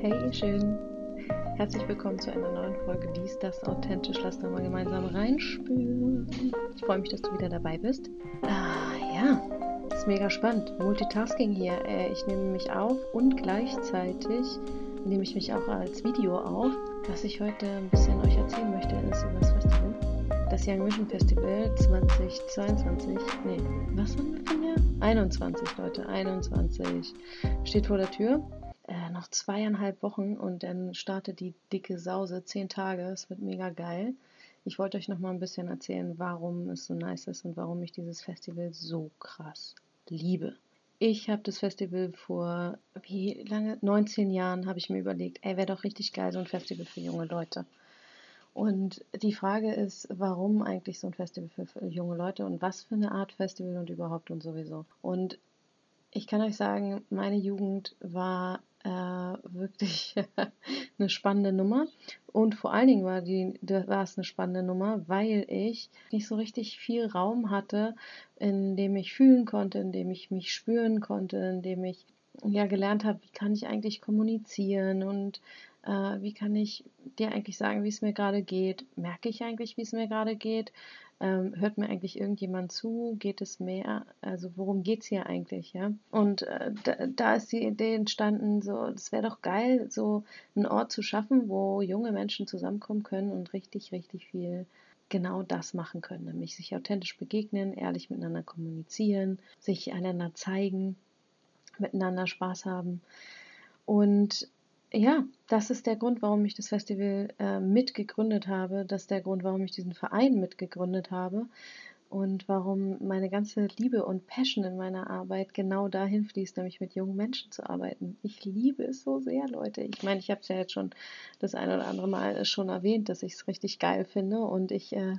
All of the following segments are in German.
Hey, schön. Herzlich willkommen zu einer neuen Folge Dies, das authentisch. Lass da mal gemeinsam reinspüren. Ich freue mich, dass du wieder dabei bist. Ah, ja, ist mega spannend. Multitasking hier. Äh, ich nehme mich auf und gleichzeitig nehme ich mich auch als Video auf. Was ich heute ein bisschen euch erzählen möchte, ist über das Festival. Das Young Vision Festival 2022. Nee, was haben wir für ein Jahr? 21, Leute, 21. Steht vor der Tür noch zweieinhalb Wochen und dann startet die dicke Sause, zehn Tage, es wird mega geil. Ich wollte euch noch mal ein bisschen erzählen, warum es so nice ist und warum ich dieses Festival so krass liebe. Ich habe das Festival vor, wie lange? 19 Jahren habe ich mir überlegt, ey, wäre doch richtig geil, so ein Festival für junge Leute. Und die Frage ist, warum eigentlich so ein Festival für junge Leute und was für eine Art Festival und überhaupt und sowieso. Und ich kann euch sagen, meine Jugend war äh, wirklich eine spannende Nummer. Und vor allen Dingen war, die, war es eine spannende Nummer, weil ich nicht so richtig viel Raum hatte, in dem ich fühlen konnte, in dem ich mich spüren konnte, in dem ich ja gelernt habe, wie kann ich eigentlich kommunizieren und äh, wie kann ich dir eigentlich sagen, wie es mir gerade geht? Merke ich eigentlich, wie es mir gerade geht? Ähm, hört mir eigentlich irgendjemand zu? Geht es mehr? Also worum geht es hier eigentlich, ja? Und äh, da, da, ist die Idee entstanden, so, es wäre doch geil, so einen Ort zu schaffen, wo junge Menschen zusammenkommen können und richtig, richtig viel genau das machen können, nämlich sich authentisch begegnen, ehrlich miteinander kommunizieren, sich einander zeigen, miteinander Spaß haben. Und ja, das ist der Grund, warum ich das Festival äh, mitgegründet habe. Das ist der Grund, warum ich diesen Verein mitgegründet habe und warum meine ganze Liebe und Passion in meiner Arbeit genau dahin fließt, nämlich mit jungen Menschen zu arbeiten. Ich liebe es so sehr, Leute. Ich meine, ich habe es ja jetzt schon das ein oder andere Mal schon erwähnt, dass ich es richtig geil finde und ich äh,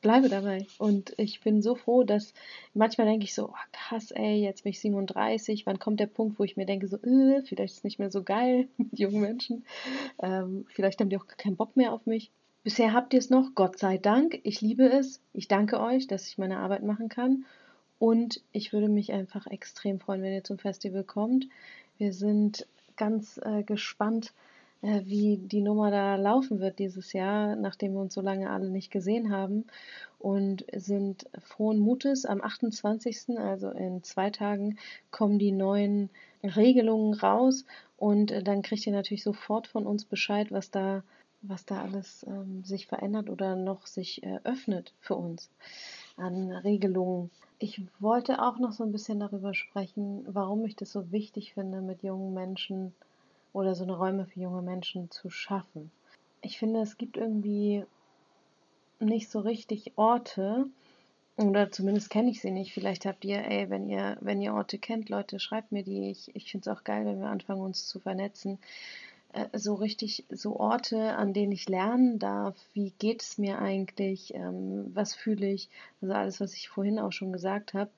bleibe dabei. Und ich bin so froh, dass manchmal denke ich so, oh, krass, ey, jetzt bin ich 37, wann kommt der Punkt, wo ich mir denke, so, äh, vielleicht ist es nicht mehr so geil mit jungen Menschen. Ähm, vielleicht haben die auch keinen Bock mehr auf mich. Bisher habt ihr es noch, Gott sei Dank. Ich liebe es. Ich danke euch, dass ich meine Arbeit machen kann. Und ich würde mich einfach extrem freuen, wenn ihr zum Festival kommt. Wir sind ganz äh, gespannt, äh, wie die Nummer da laufen wird dieses Jahr, nachdem wir uns so lange alle nicht gesehen haben. Und sind frohen Mutes. Am 28., also in zwei Tagen, kommen die neuen Regelungen raus. Und äh, dann kriegt ihr natürlich sofort von uns Bescheid, was da, was da alles ähm, sich verändert oder noch sich äh, öffnet für uns an Regelungen. Ich wollte auch noch so ein bisschen darüber sprechen, warum ich das so wichtig finde, mit jungen Menschen oder so eine Räume für junge Menschen zu schaffen. Ich finde, es gibt irgendwie nicht so richtig Orte, oder zumindest kenne ich sie nicht. Vielleicht habt ihr, ey, wenn ihr, wenn ihr Orte kennt, Leute, schreibt mir die. Ich, ich finde es auch geil, wenn wir anfangen, uns zu vernetzen. Äh, so richtig, so Orte, an denen ich lernen darf, wie geht es mir eigentlich, ähm, was fühle ich, also alles, was ich vorhin auch schon gesagt habe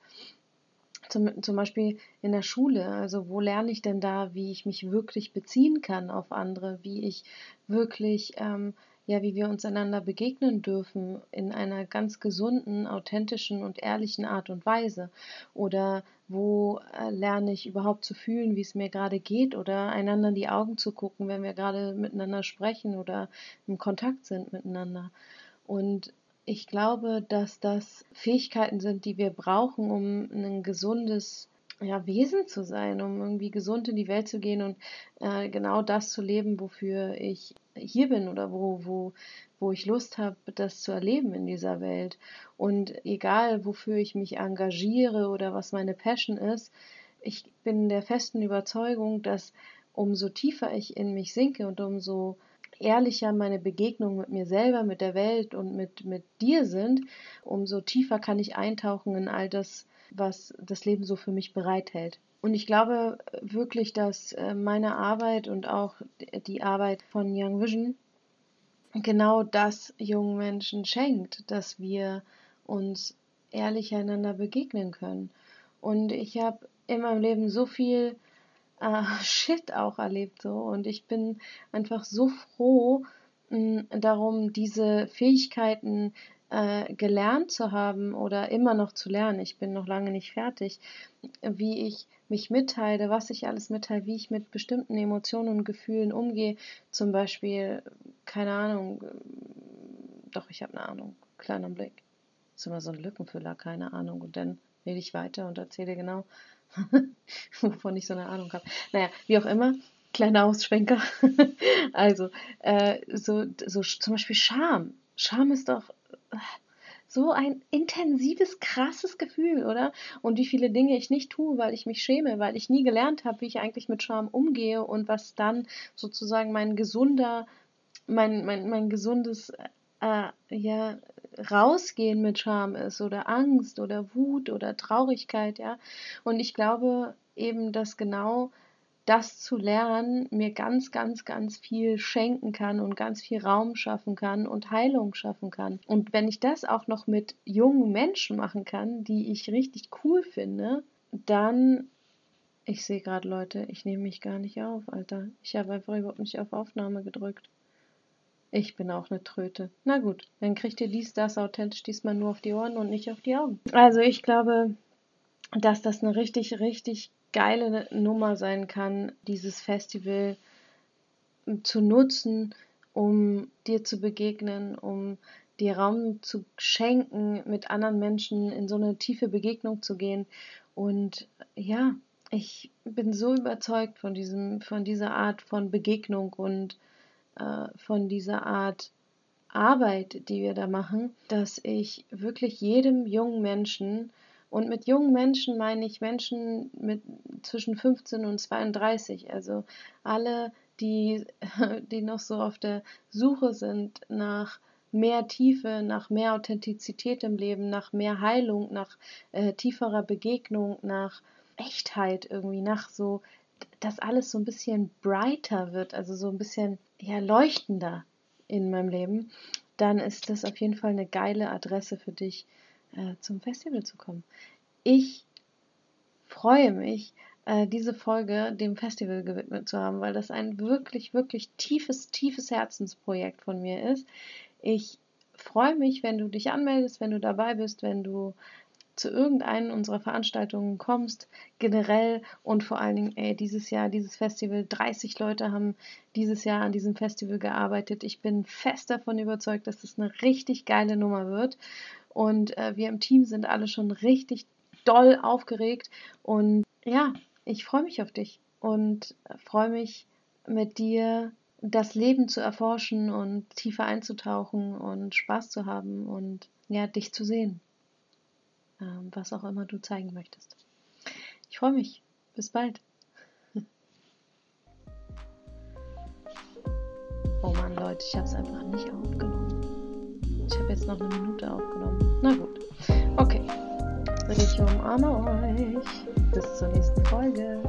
zum, zum Beispiel in der Schule. Also wo lerne ich denn da, wie ich mich wirklich beziehen kann auf andere, wie ich wirklich, ähm, ja, wie wir uns einander begegnen dürfen in einer ganz gesunden, authentischen und ehrlichen Art und Weise. Oder wo äh, lerne ich überhaupt zu fühlen, wie es mir gerade geht oder einander in die Augen zu gucken, wenn wir gerade miteinander sprechen oder im Kontakt sind miteinander. Und ich glaube, dass das Fähigkeiten sind, die wir brauchen, um ein gesundes ja, Wesen zu sein, um irgendwie gesund in die Welt zu gehen und äh, genau das zu leben, wofür ich hier bin oder wo, wo, wo ich Lust habe, das zu erleben in dieser Welt. Und egal, wofür ich mich engagiere oder was meine Passion ist, ich bin der festen Überzeugung, dass umso tiefer ich in mich sinke und umso ehrlicher meine Begegnungen mit mir selber, mit der Welt und mit, mit dir sind, umso tiefer kann ich eintauchen in all das, was das Leben so für mich bereithält. Und ich glaube wirklich, dass äh, meine Arbeit und auch die Arbeit von Young Vision genau das jungen Menschen schenkt, dass wir uns ehrlich einander begegnen können. Und ich habe in meinem Leben so viel äh, Shit auch erlebt so und ich bin einfach so froh mh, darum, diese Fähigkeiten äh, gelernt zu haben oder immer noch zu lernen, ich bin noch lange nicht fertig, wie ich mich mitteile, was ich alles mitteile, wie ich mit bestimmten Emotionen und Gefühlen umgehe. Zum Beispiel, keine Ahnung, doch, ich habe eine Ahnung, kleiner Blick. Das ist immer so ein Lückenfüller, keine Ahnung. Und dann rede ich weiter und erzähle genau, wovon ich so eine Ahnung habe. Naja, wie auch immer, kleiner Ausschwenker. also, äh, so, so zum Beispiel Scham. Scham ist doch äh, so ein intensives, krasses Gefühl, oder? Und wie viele Dinge ich nicht tue, weil ich mich schäme, weil ich nie gelernt habe, wie ich eigentlich mit Scham umgehe und was dann sozusagen mein gesunder, mein, mein, mein gesundes äh, ja, rausgehen mit Scham ist oder Angst oder Wut oder Traurigkeit, ja. Und ich glaube eben, dass genau das zu lernen mir ganz, ganz, ganz viel schenken kann und ganz viel Raum schaffen kann und Heilung schaffen kann. Und wenn ich das auch noch mit jungen Menschen machen kann, die ich richtig cool finde, dann ich sehe gerade Leute, ich nehme mich gar nicht auf, Alter. Ich habe einfach überhaupt nicht auf Aufnahme gedrückt. Ich bin auch eine Tröte. Na gut, dann kriegt ihr dies, das authentisch diesmal nur auf die Ohren und nicht auf die Augen. Also ich glaube, dass das eine richtig, richtig geile Nummer sein kann, dieses Festival zu nutzen, um dir zu begegnen, um dir Raum zu schenken, mit anderen Menschen in so eine tiefe Begegnung zu gehen. Und ja, ich bin so überzeugt von diesem, von dieser Art von Begegnung und äh, von dieser Art Arbeit, die wir da machen, dass ich wirklich jedem jungen Menschen und mit jungen Menschen meine ich Menschen mit zwischen 15 und 32, also alle, die, die noch so auf der Suche sind nach mehr Tiefe, nach mehr Authentizität im Leben, nach mehr Heilung, nach äh, tieferer Begegnung, nach Echtheit irgendwie, nach so, dass alles so ein bisschen brighter wird, also so ein bisschen ja leuchtender in meinem Leben, dann ist das auf jeden Fall eine geile Adresse für dich, äh, zum Festival zu kommen. Ich freue mich, äh, diese Folge dem Festival gewidmet zu haben, weil das ein wirklich, wirklich tiefes, tiefes Herzensprojekt von mir ist. Ich freue mich, wenn du dich anmeldest, wenn du dabei bist, wenn du zu irgendeinen unserer Veranstaltungen kommst, generell und vor allen Dingen, ey, dieses Jahr, dieses Festival, 30 Leute haben dieses Jahr an diesem Festival gearbeitet. Ich bin fest davon überzeugt, dass das eine richtig geile Nummer wird. Und äh, wir im Team sind alle schon richtig doll aufgeregt. Und ja, ich freue mich auf dich und freue mich mit dir das Leben zu erforschen und tiefer einzutauchen und Spaß zu haben und ja, dich zu sehen. Ähm, was auch immer du zeigen möchtest. Ich freue mich. Bis bald. Oh Mann, Leute, ich habe es einfach nicht aufgenommen. Ich habe jetzt noch eine Minute aufgenommen. Na gut. Okay. Ich umarme euch. Bis zur nächsten Folge.